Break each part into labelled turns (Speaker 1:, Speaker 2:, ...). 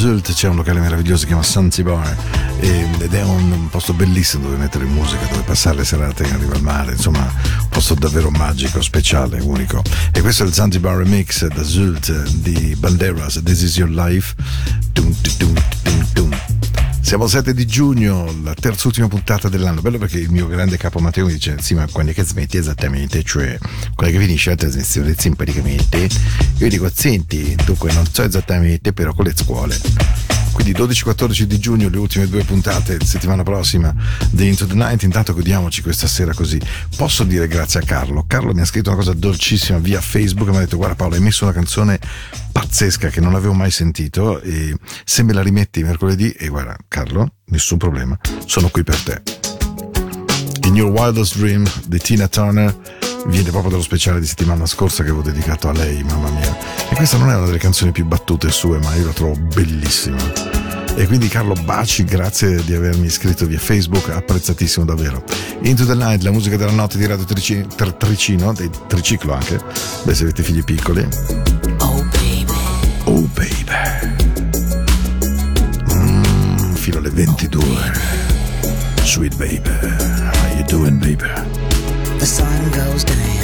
Speaker 1: Zult c'è un locale meraviglioso che si chiama Zanzibar e- ed è un, posto bellissimo dove mettere musica, dove passare le serate in riva al mare, insomma, un posto davvero magico, speciale, unico. E questo è il Zanzibar Remix da Zult di Banderas, This is your life. Siamo al 7 di giugno, la terz'ultima puntata dell'anno. Bello perché il mio grande capo Matteo mi dice: Sì, ma quando è che smetti esattamente? Cioè, è che finisce la trasmissione simpaticamente? Io dico: Senti, dunque non so esattamente, però con le scuole. Quindi 12-14 di giugno, le ultime due puntate, settimana prossima di Into the Night. Intanto godiamoci questa sera così. Posso dire grazie a Carlo. Carlo mi ha scritto una cosa dolcissima via Facebook e mi ha detto: Guarda, Paolo, hai messo una canzone pazzesca che non avevo mai sentito. E se me la rimetti mercoledì, e guarda, Carlo, nessun problema, sono qui per te. In Your Wildest Dream di Tina Turner viene proprio dallo speciale di settimana scorsa che avevo dedicato a lei, mamma mia. E questa non è una delle canzoni più battute sue, ma io la trovo bellissima. E quindi Carlo Baci, grazie di avermi iscritto via Facebook, apprezzatissimo davvero. Into the Night, la musica della notte di Radio Tricino, tri- Tricino di Triciclo anche, beh se avete figli piccoli.
Speaker 2: Oh baby.
Speaker 1: Oh baby. Mm, fino alle 22. Sweet baby, how you doing baby?
Speaker 2: the sun goes down.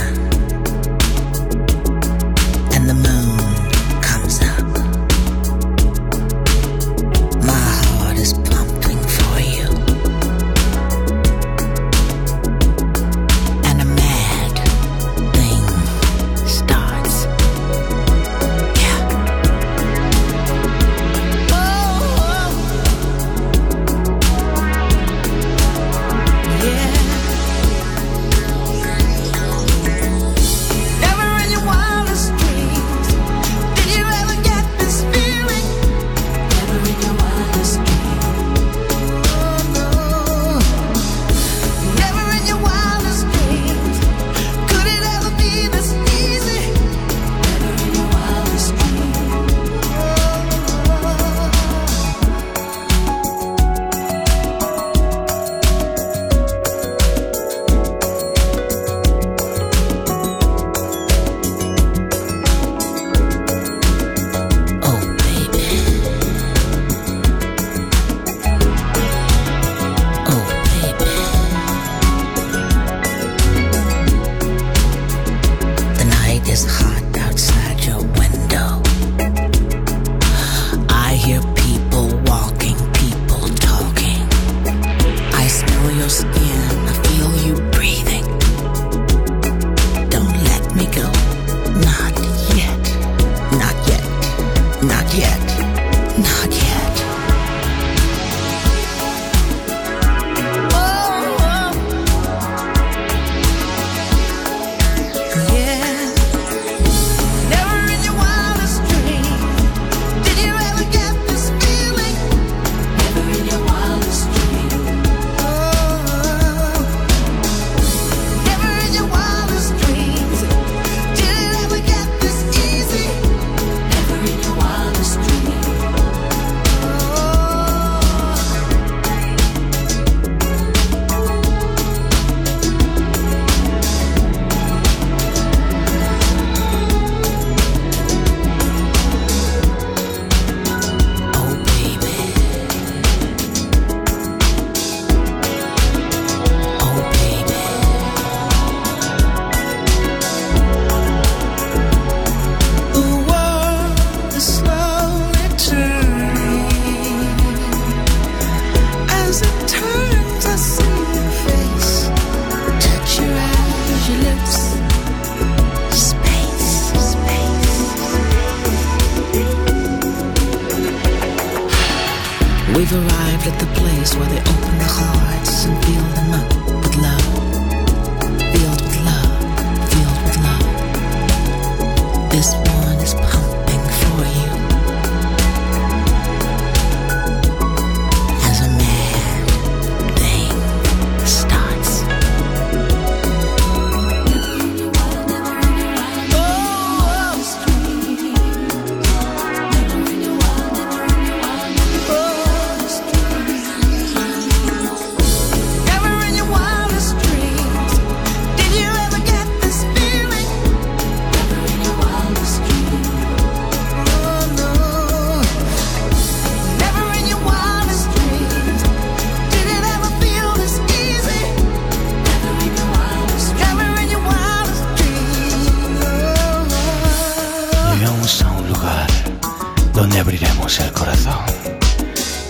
Speaker 3: Abriremos el corazón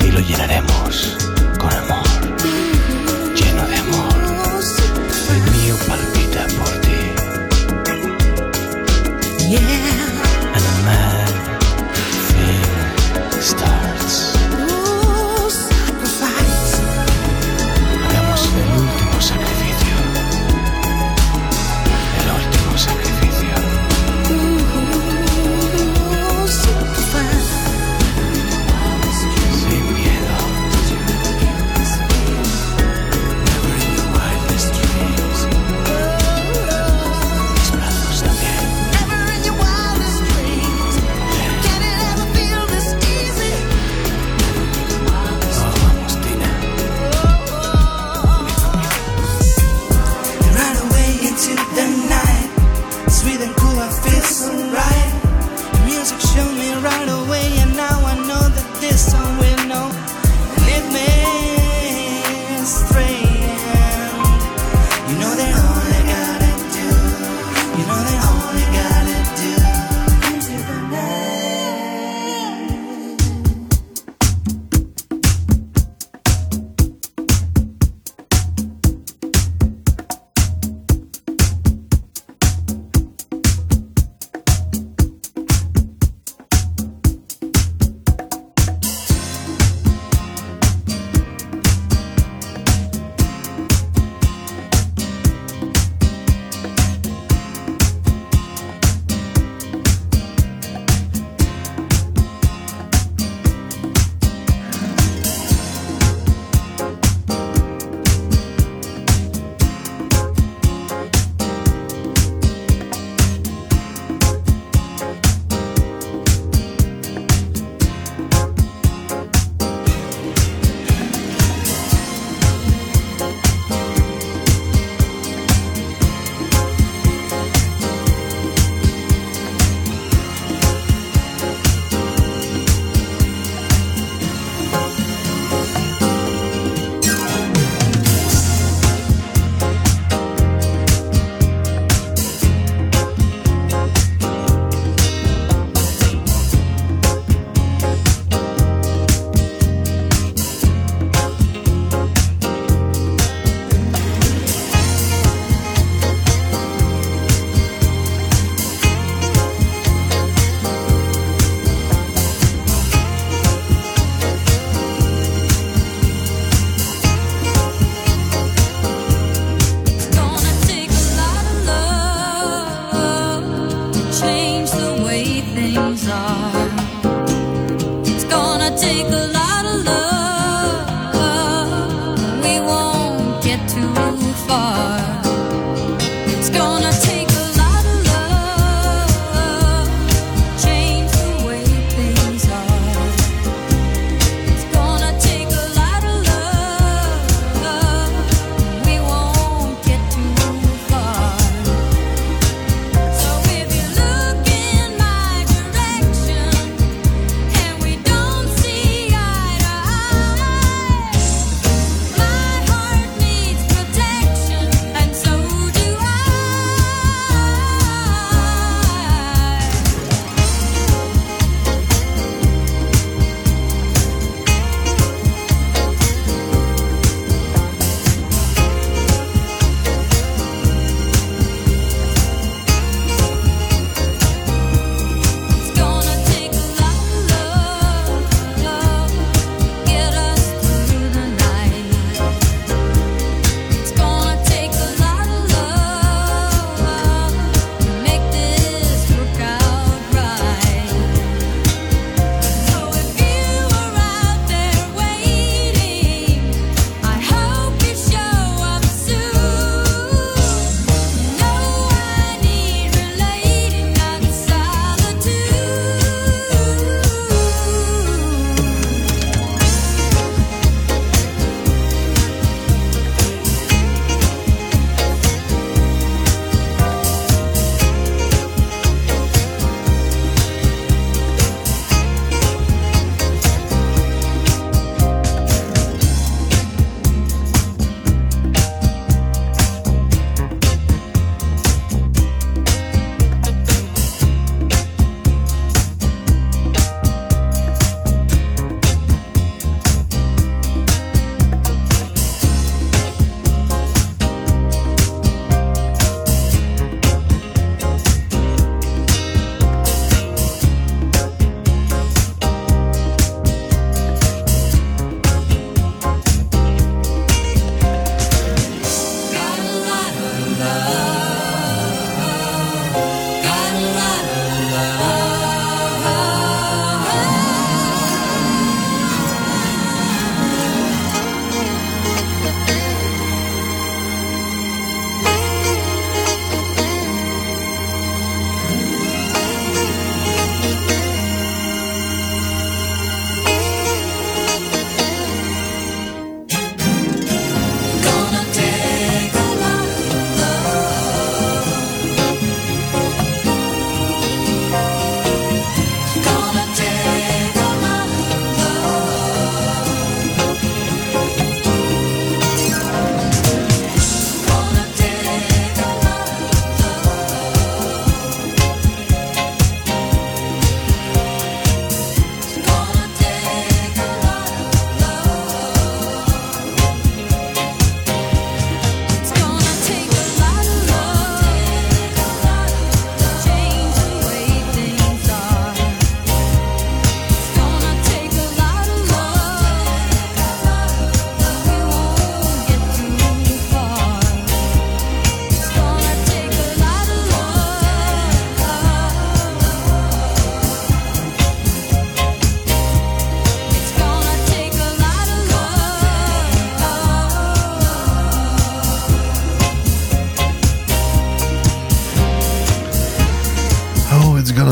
Speaker 3: y lo llenaremos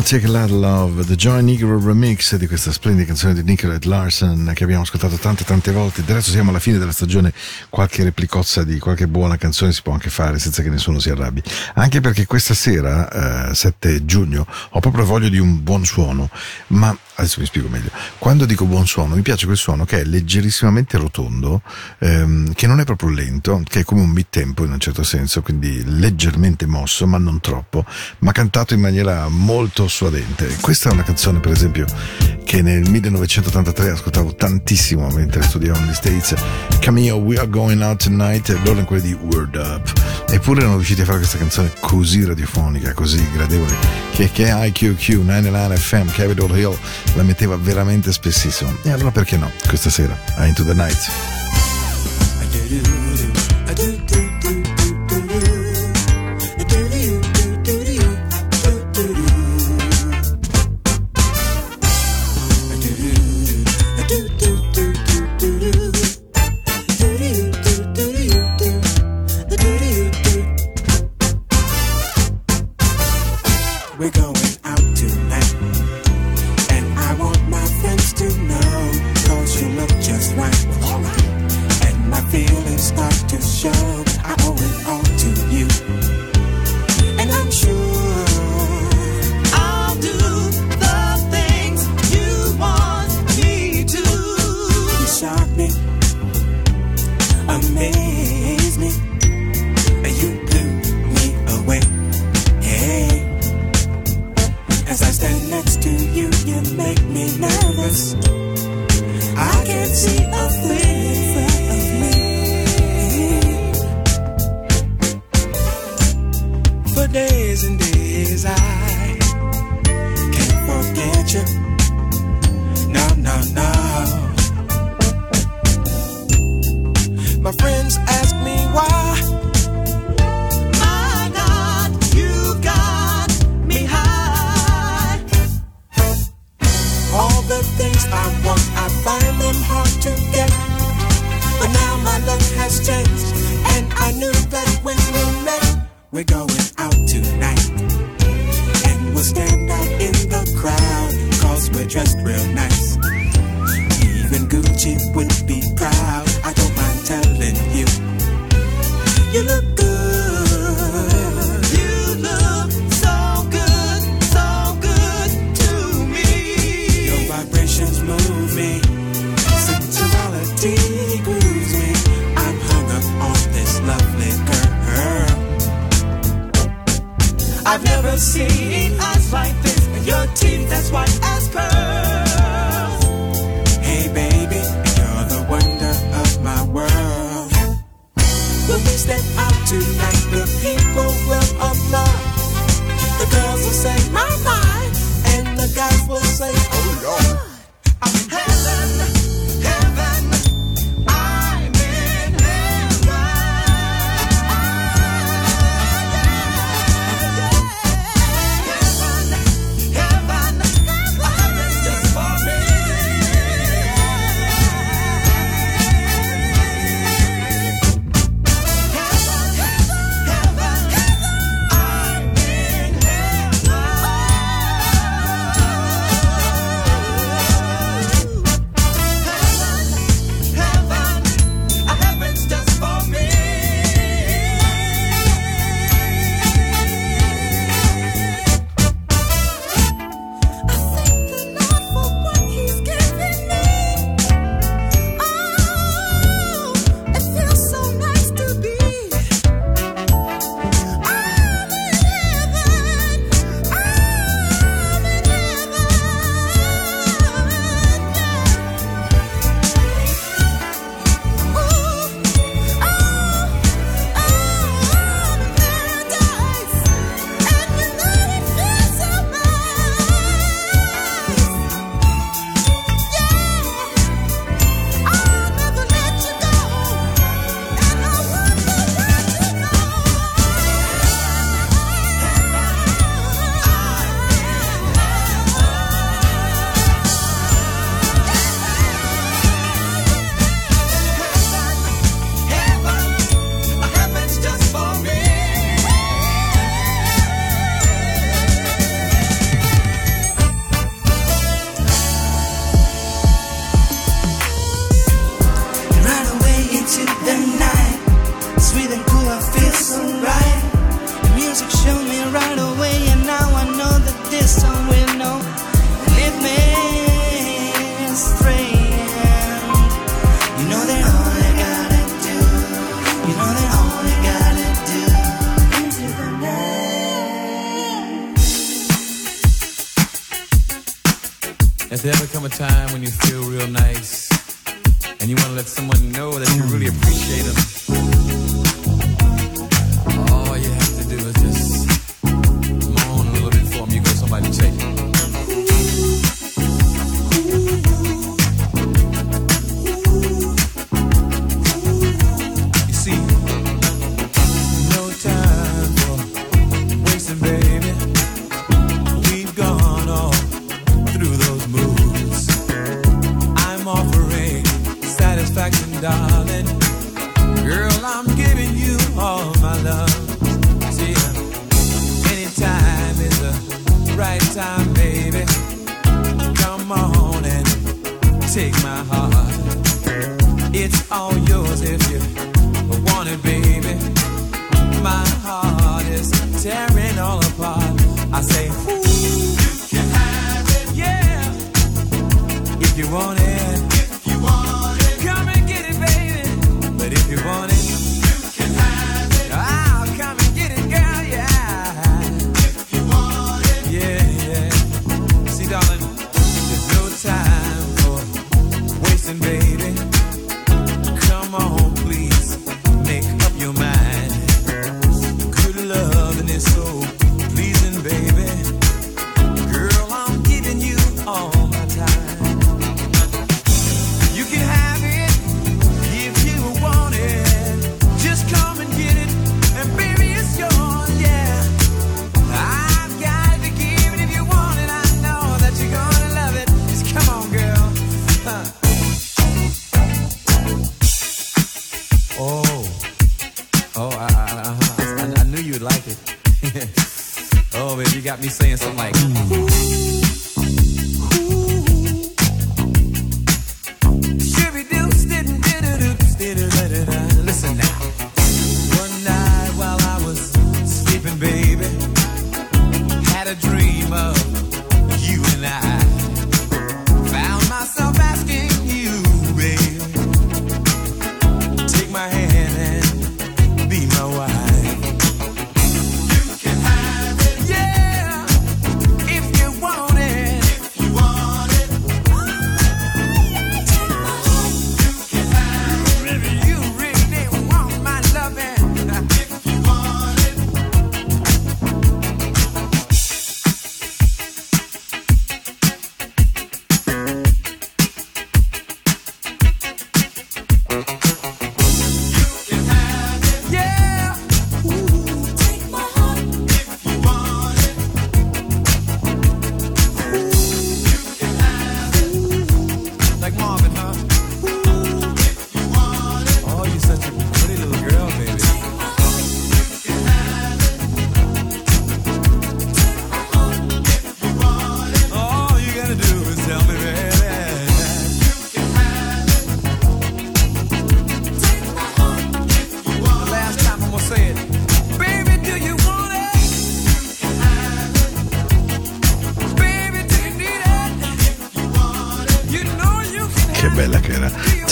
Speaker 4: Take a Lot Love, The Joy Negro Remix di questa splendida canzone di Nicolette Larson che abbiamo ascoltato tante tante volte. Adesso siamo alla fine della stagione, qualche replicozza di qualche buona canzone si può anche fare senza che nessuno si arrabbi. Anche perché questa sera, eh, 7 giugno, ho proprio voglia di un buon suono, ma adesso mi spiego meglio. Quando dico buon suono, mi piace quel suono che è leggerissimamente rotondo, ehm, che non è proprio lento, che è come un mid-tempo in un certo senso, quindi leggermente mosso, ma non troppo, ma cantato in maniera molto suadente. Questa è una canzone, per esempio, che nel 1983 ascoltavo tantissimo mentre studiavo negli States. Camille, We Are Going Out Tonight, e loro in quelli di Word Up. Eppure erano riusciti a fare questa canzone così radiofonica, così gradevole, che, che IQQ 99 FM, Capitol Hill, la metteva veramente spessissimo. E allora perché no? Questa sera, a Into the Night.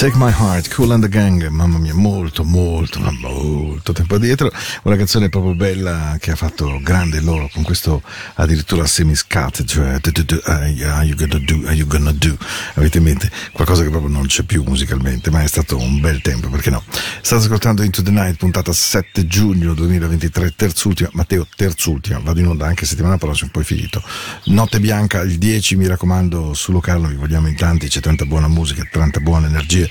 Speaker 5: Take My Heart,
Speaker 1: Cool and the Gang, mamma mia, molto, molto, molto tempo addietro. Una canzone proprio bella che ha fatto grande loro con questo addirittura semi-scat, cioè yeah, Are you gonna do, are you gonna do? Avete in mente qualcosa che proprio non c'è più musicalmente, ma è stato un bel tempo, perché no? State ascoltando Into the Night, puntata 7 giugno 2023, terzultima, Matteo, terzultima, vado in onda anche settimana prossima, poi finito. Notte bianca, il 10, mi raccomando, su Locarno vi vogliamo in tanti, c'è tanta buona musica, tanta buona energia.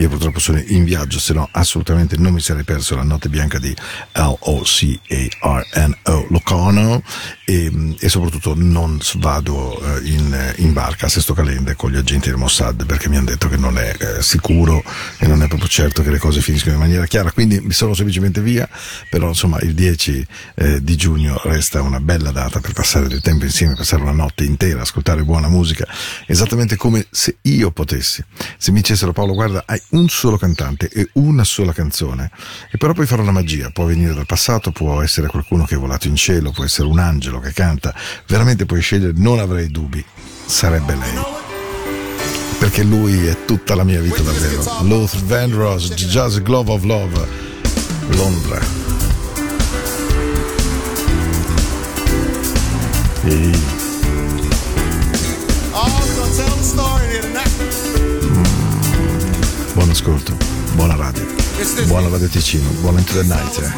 Speaker 1: Io purtroppo sono in viaggio, se no assolutamente non mi sarei perso la notte bianca di L-O-C-A-R-N-O Locarno e, e soprattutto non vado eh, in, in barca a Sesto Calende con gli agenti del Mossad perché mi hanno detto che non è eh, sicuro e non è proprio certo che le cose finiscano in maniera chiara, quindi mi sono semplicemente via, però insomma il 10 eh, di giugno resta una bella data per passare del tempo insieme, passare una notte intera, ascoltare buona musica, esattamente come se io potessi. Se mi dicessero Paolo guarda hai un solo cantante e una sola canzone e però puoi fare una magia, può venire dal passato, può essere qualcuno che è volato in cielo, può essere un angelo che canta, veramente puoi scegliere, non avrei dubbi, sarebbe lei. Perché lui è tutta la mia vita davvero. Luther Vandross, Jazz Glove of Love, Londra. Ehi. Buon ascolto, buona radio, buona radio Ticino, buon into the night. Eh.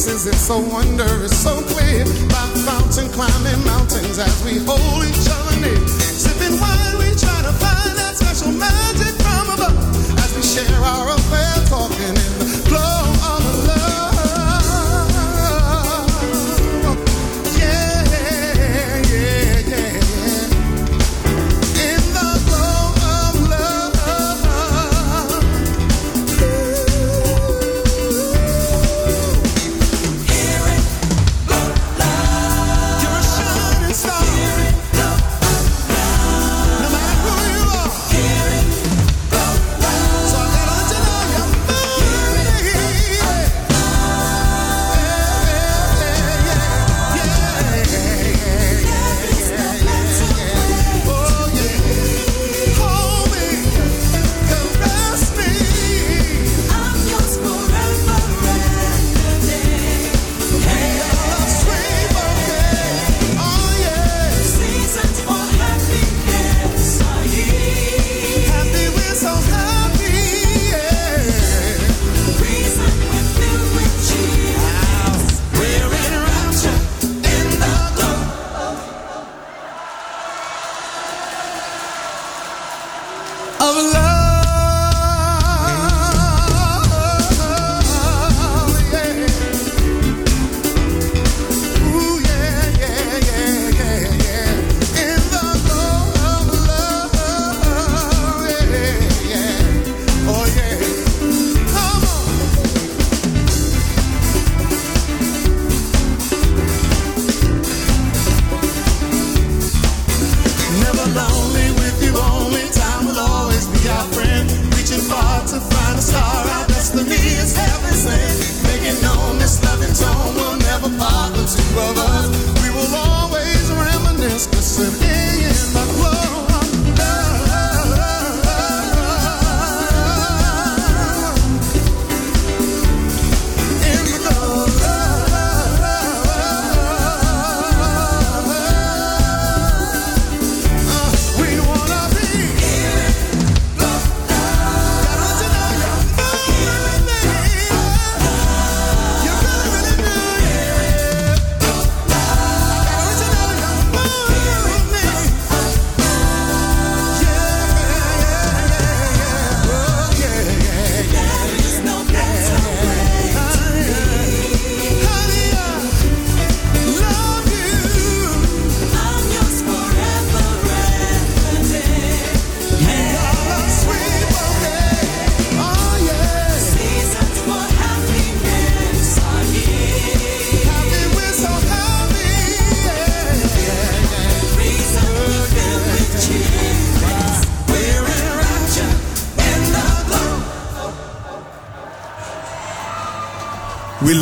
Speaker 5: faces. It's so wondrous, so clear. By fountain, climbing mountains as we hold each other near. Sipping wine, we try to find that special magic from above. As we share our affair, talking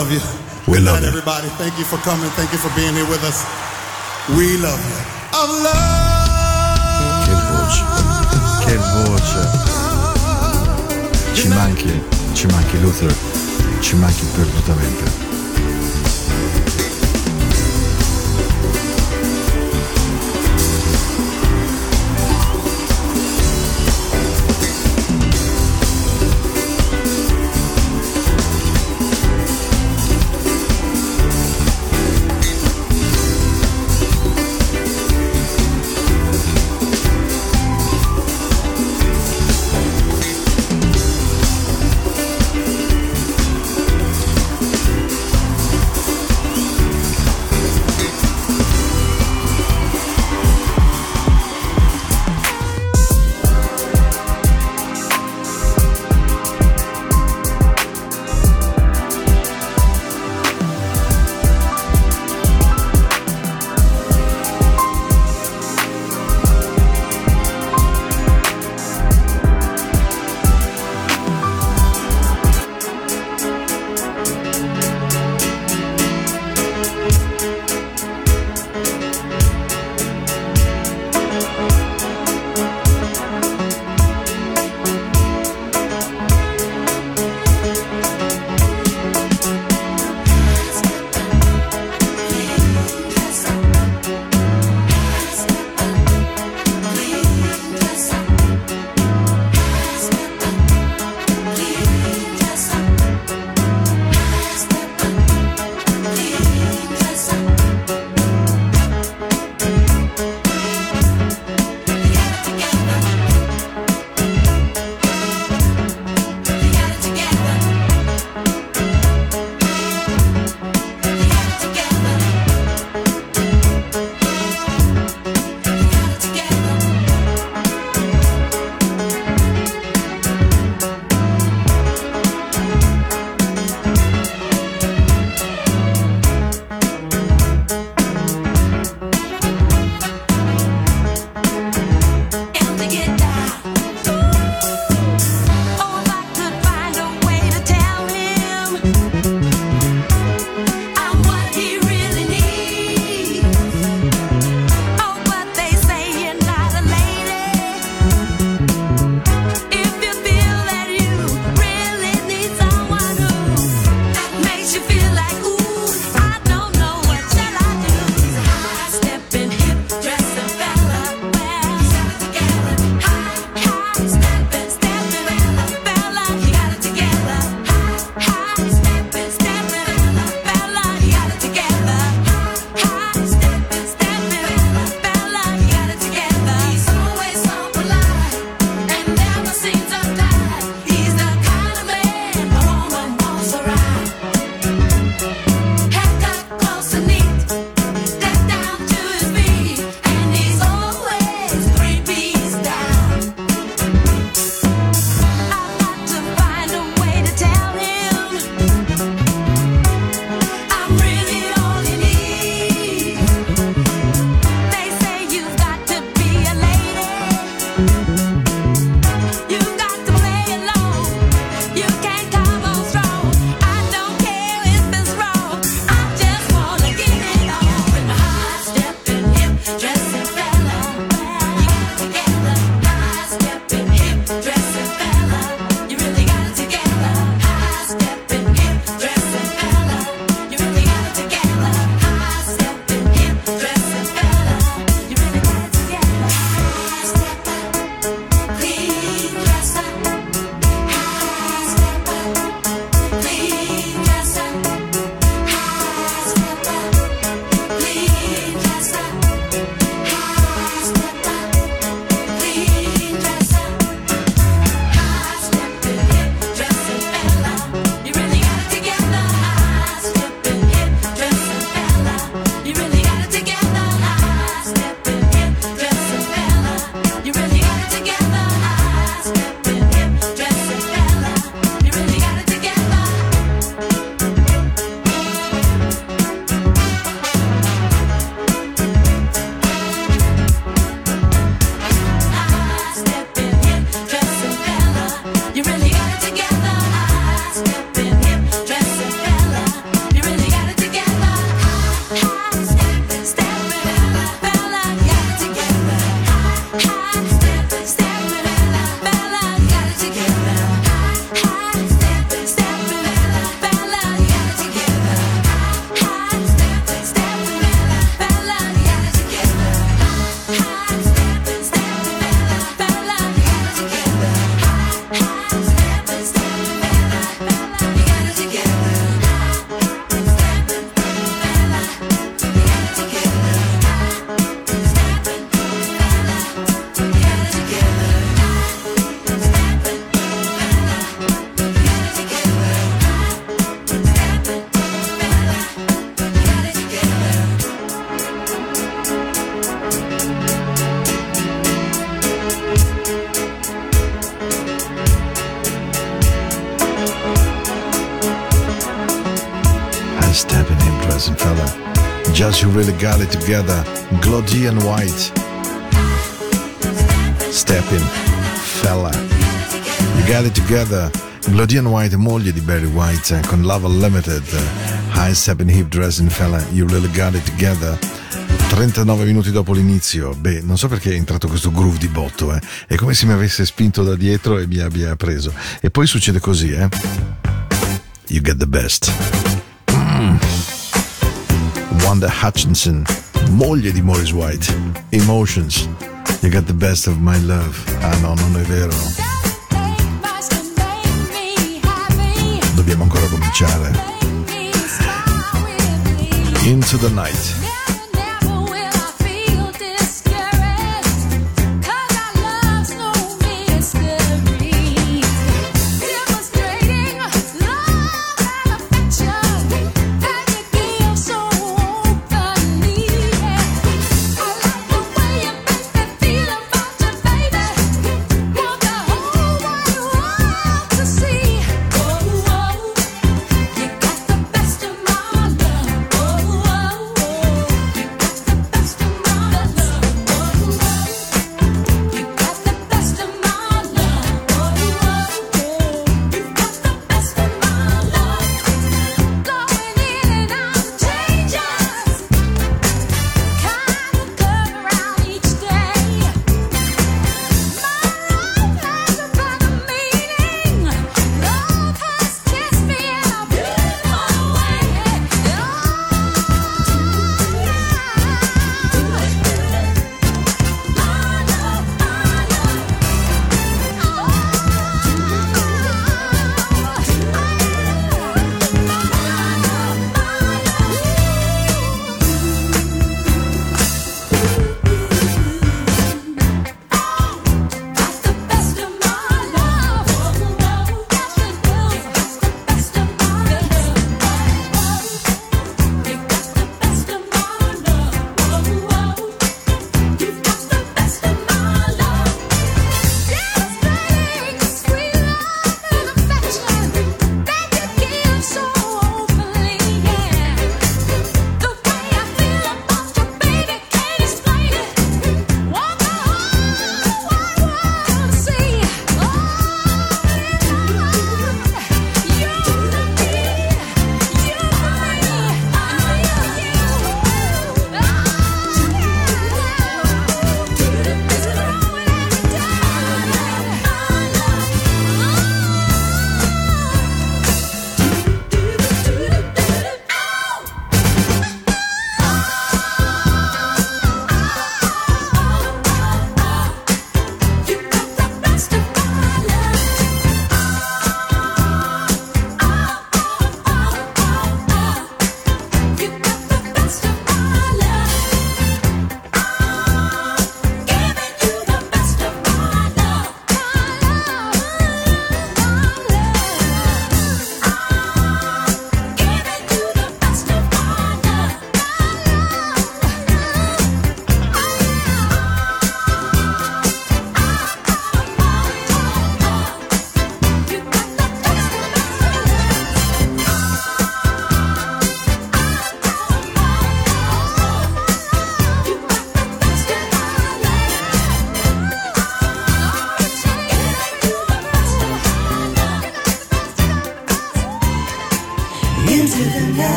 Speaker 5: love you. We Good
Speaker 1: love
Speaker 5: night,
Speaker 1: you.
Speaker 5: everybody. Thank you for coming. Thank you for being here with us. We love you. I'm love.
Speaker 1: Che voce. Che voce. Ci manchi, ci manchi Luther, ci manchi perdutamente. Together, Glody and White. Stepping, fella. You Got It Together, Glody and White, moglie di Barry White, eh, con Love Unlimited, High Stepping Hip Dressing Fella, You Really Got It Together. 39 minuti dopo l'inizio, beh, non so perché è entrato questo groove di botto, eh. È come se mi avesse spinto da dietro e mi abbia preso. E poi succede così, eh. You get the best. Mm. Wanda Hutchinson, moglie di Morris White. Emotions. You got the best of my love. Ah no, non è vero. Dobbiamo ancora cominciare. Into the night.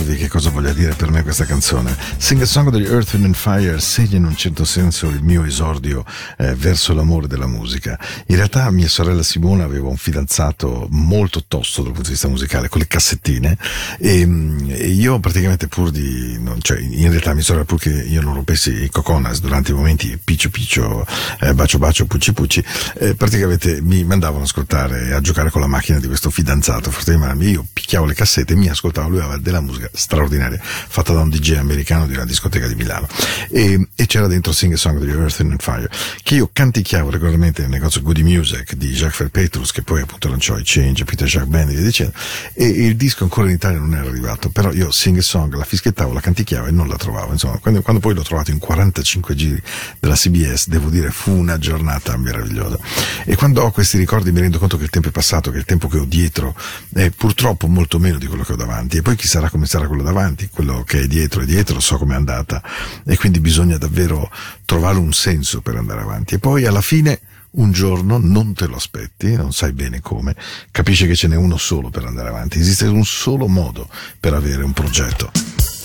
Speaker 1: Raccontarvi che cosa voglia dire per me questa canzone. Sing a Song degli Earth, and Fire segna in un certo senso il mio esordio eh, verso l'amore della musica. In realtà mia sorella Simona aveva un fidanzato molto tosto dal punto di vista musicale, con le cassettine, e, e io praticamente pur di... Non, cioè, in realtà mia sorella pur che io non rompessi i coconas durante i momenti piccio piccio, eh, bacio bacio, pucci pucci, eh, praticamente mi mandavano a ascoltare e a giocare con la macchina di questo fidanzato. Forse, io picchiavo le cassette e mi ascoltavo lui aveva della musica straordinaria fatta da un DJ americano di una discoteca di Milano. E, e c'era dentro Sing a Song degli Earth and Fire che io canticchiavo regolarmente nel negozio Goody Music di Jacques Felpetrus che poi appunto lanciò i Change, Peter Jacques Band e via dicendo e il disco ancora in Italia non era arrivato però io Sing a Song la fischiettavo, la canticchiavo e non la trovavo. Insomma quando, quando poi l'ho trovato in 45 giri della CBS devo dire fu una giornata meravigliosa. E quando ho questi ricordi mi rendo conto che il tempo è passato che il tempo che ho dietro è purtroppo molto meno di quello che ho davanti. E poi chi sarà come sarà quello davanti, quello che è dietro è dietro, so com'è andata. E quindi bisogna davvero trovare un senso per andare avanti. E poi alla fine un giorno non te lo aspetti, non sai bene come, capisci che ce n'è uno solo per andare avanti, esiste un solo modo per avere un progetto.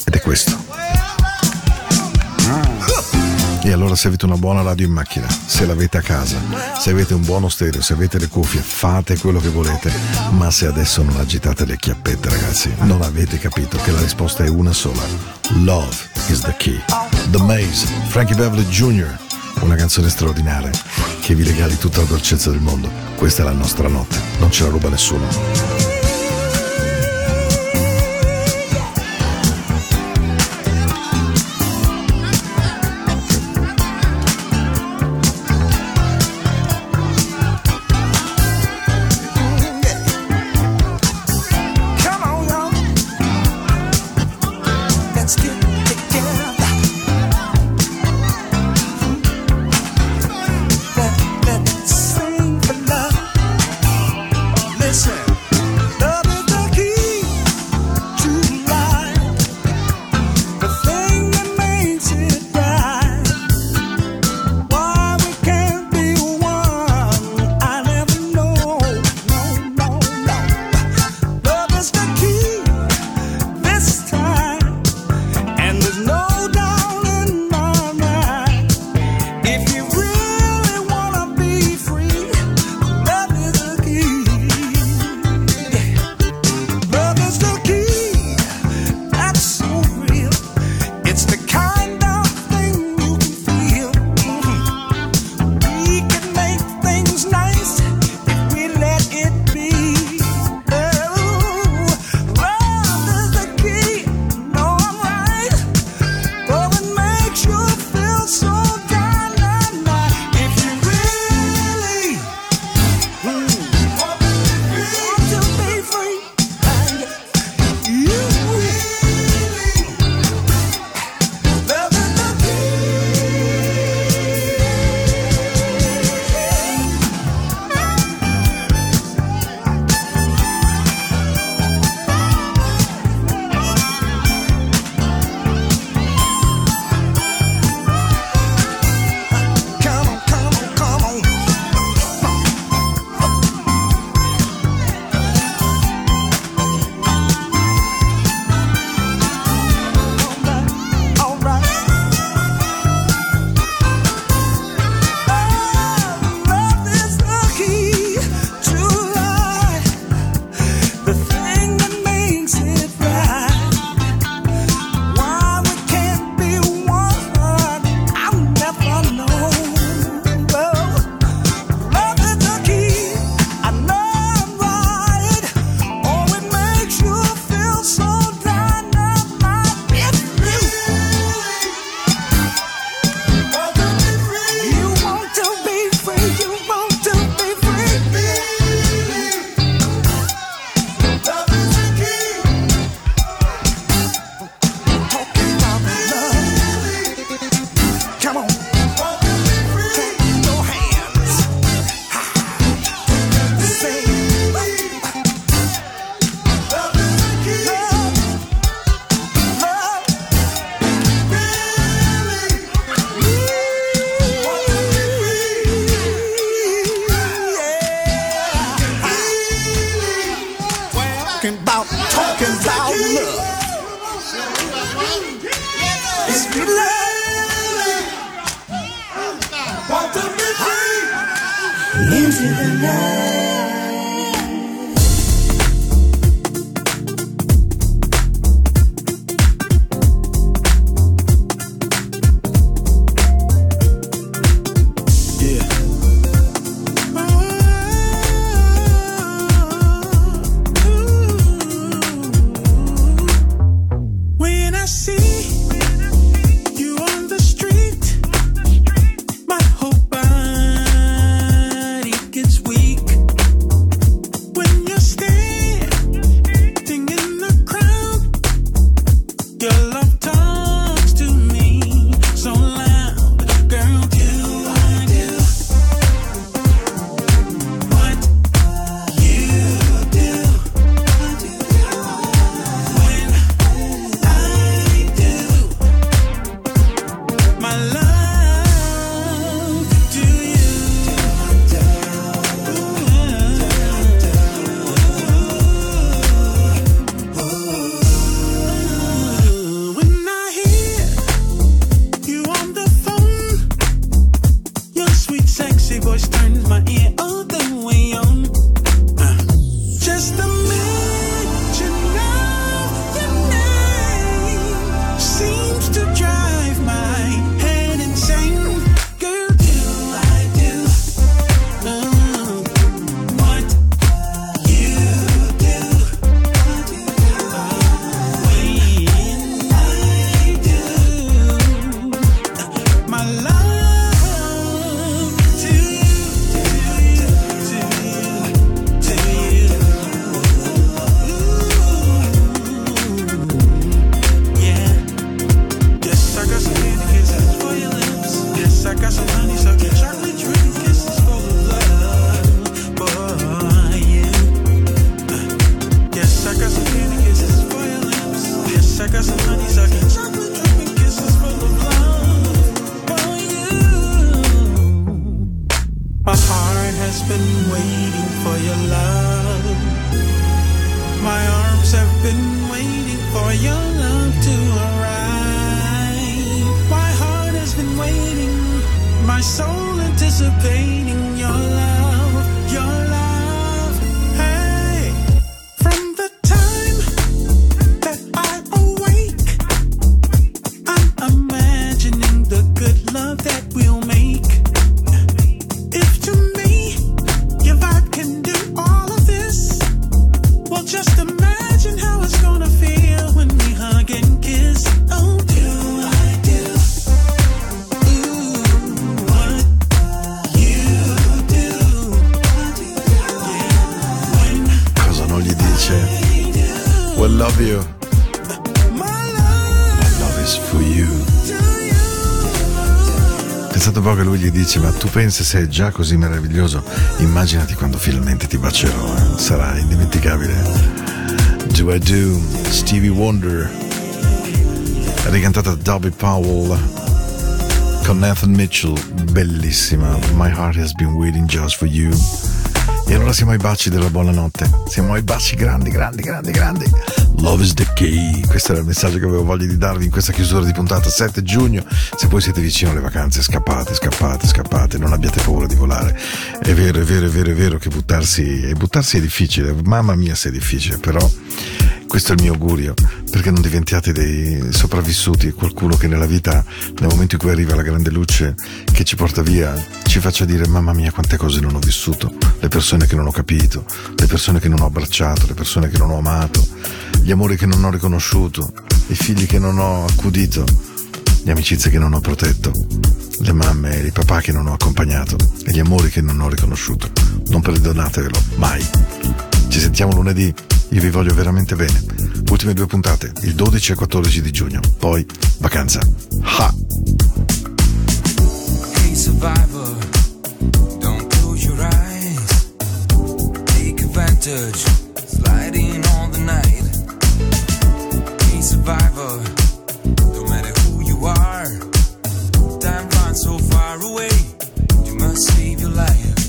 Speaker 1: Ed è questo. E allora se avete una buona radio in macchina, se l'avete a casa, se avete un buono stereo, se avete le cuffie, fate quello che volete, ma se adesso non agitate le chiappette ragazzi, non avete capito che la risposta è una sola. Love is the key. The Maze, Frankie Beverly Jr., una canzone straordinaria che vi regali tutta la dolcezza del mondo. Questa è la nostra notte, non ce la ruba nessuno. Po' che lui gli dice: Ma tu pensi se è già così meraviglioso? Immaginati quando finalmente ti bacerò, eh? sarà indimenticabile. Do I Do, Stevie Wonder, ricantata da Dobby Powell con Nathan Mitchell, bellissima. My heart has been waiting just for you. E allora siamo ai baci della buonanotte. Siamo ai baci grandi, grandi, grandi, grandi. Love is the key. Questo era il messaggio che avevo voglia di darvi in questa chiusura di puntata 7 giugno. Se poi siete vicino alle vacanze, scappate, scappate, scappate. Non abbiate paura di volare. È vero, è vero, è vero, è vero che buttarsi, buttarsi è difficile. Mamma mia se è difficile, però questo è il mio augurio, perché non diventiate dei sopravvissuti, qualcuno che nella vita, nel momento in cui arriva la grande luce che ci porta via, ci faccia dire mamma mia quante cose non ho vissuto, le persone che non ho capito, le persone che non ho abbracciato, le persone che non ho amato, gli amori che non ho riconosciuto, i figli che non ho accudito, le amicizie che non ho protetto, le mamme e i papà che non ho accompagnato e gli amori che non ho riconosciuto. Non perdonatevelo, mai. Ci sentiamo lunedì, io vi voglio veramente bene. Ultime due puntate, il 12 e il 14 di giugno. Poi, vacanza. Ha!
Speaker 6: Hey survivor, don't close your eyes. Take advantage, sliding all the night. Hey survivor, no matter who you are, time runs so far away. You must save your life.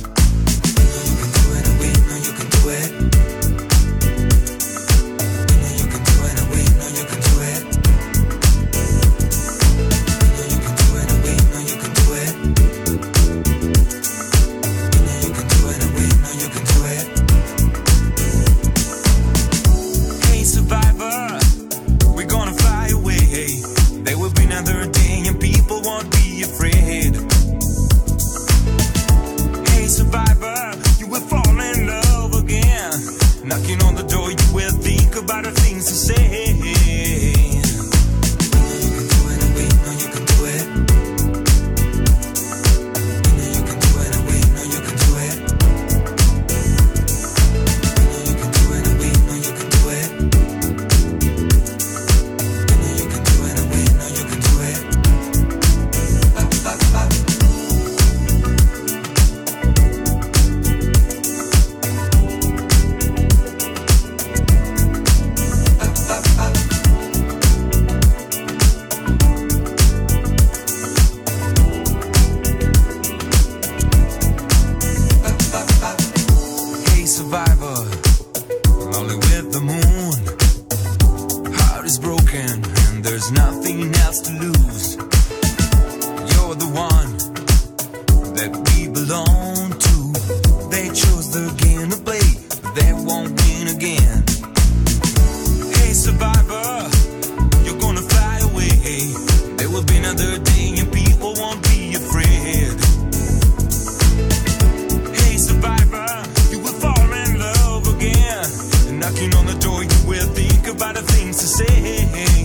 Speaker 7: Things to say.